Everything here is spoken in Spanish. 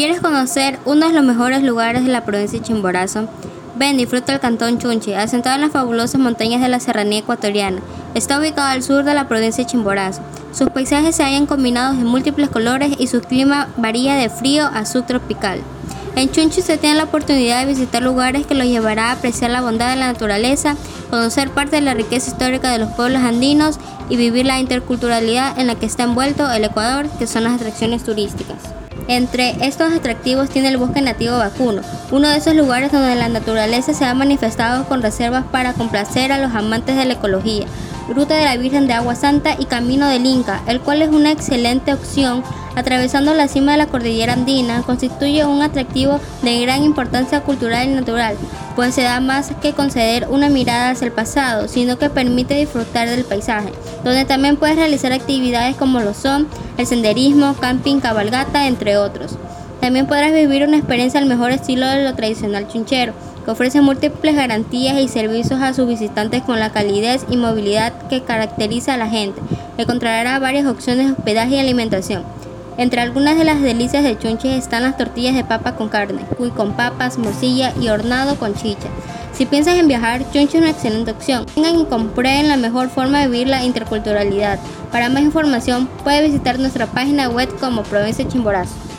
¿Quieres conocer uno de los mejores lugares de la provincia de Chimborazo? Ven, disfruta el cantón Chunchi, asentado en las fabulosas montañas de la serranía ecuatoriana. Está ubicado al sur de la provincia de Chimborazo. Sus paisajes se hallan combinados en múltiples colores y su clima varía de frío a subtropical. En Chunchi se tiene la oportunidad de visitar lugares que los llevará a apreciar la bondad de la naturaleza, conocer parte de la riqueza histórica de los pueblos andinos y vivir la interculturalidad en la que está envuelto el Ecuador, que son las atracciones turísticas. Entre estos atractivos tiene el bosque nativo vacuno, uno de esos lugares donde la naturaleza se ha manifestado con reservas para complacer a los amantes de la ecología. Ruta de la Virgen de Agua Santa y Camino del Inca, el cual es una excelente opción atravesando la cima de la cordillera andina, constituye un atractivo de gran importancia cultural y natural, pues se da más que conceder una mirada hacia el pasado, sino que permite disfrutar del paisaje, donde también puedes realizar actividades como lo son el senderismo, camping, cabalgata, entre otros. También podrás vivir una experiencia al mejor estilo de lo tradicional chunchero, que ofrece múltiples garantías y servicios a sus visitantes con la calidez y movilidad que caracteriza a la gente. Encontrarás varias opciones de hospedaje y alimentación. Entre algunas de las delicias de Chunches están las tortillas de papa con carne, cuy con papas, morcilla y hornado con chicha. Si piensas en viajar, Chunche es una excelente opción. Vengan y comprueben la mejor forma de vivir la interculturalidad. Para más información, puede visitar nuestra página web como Provincia Chimborazo.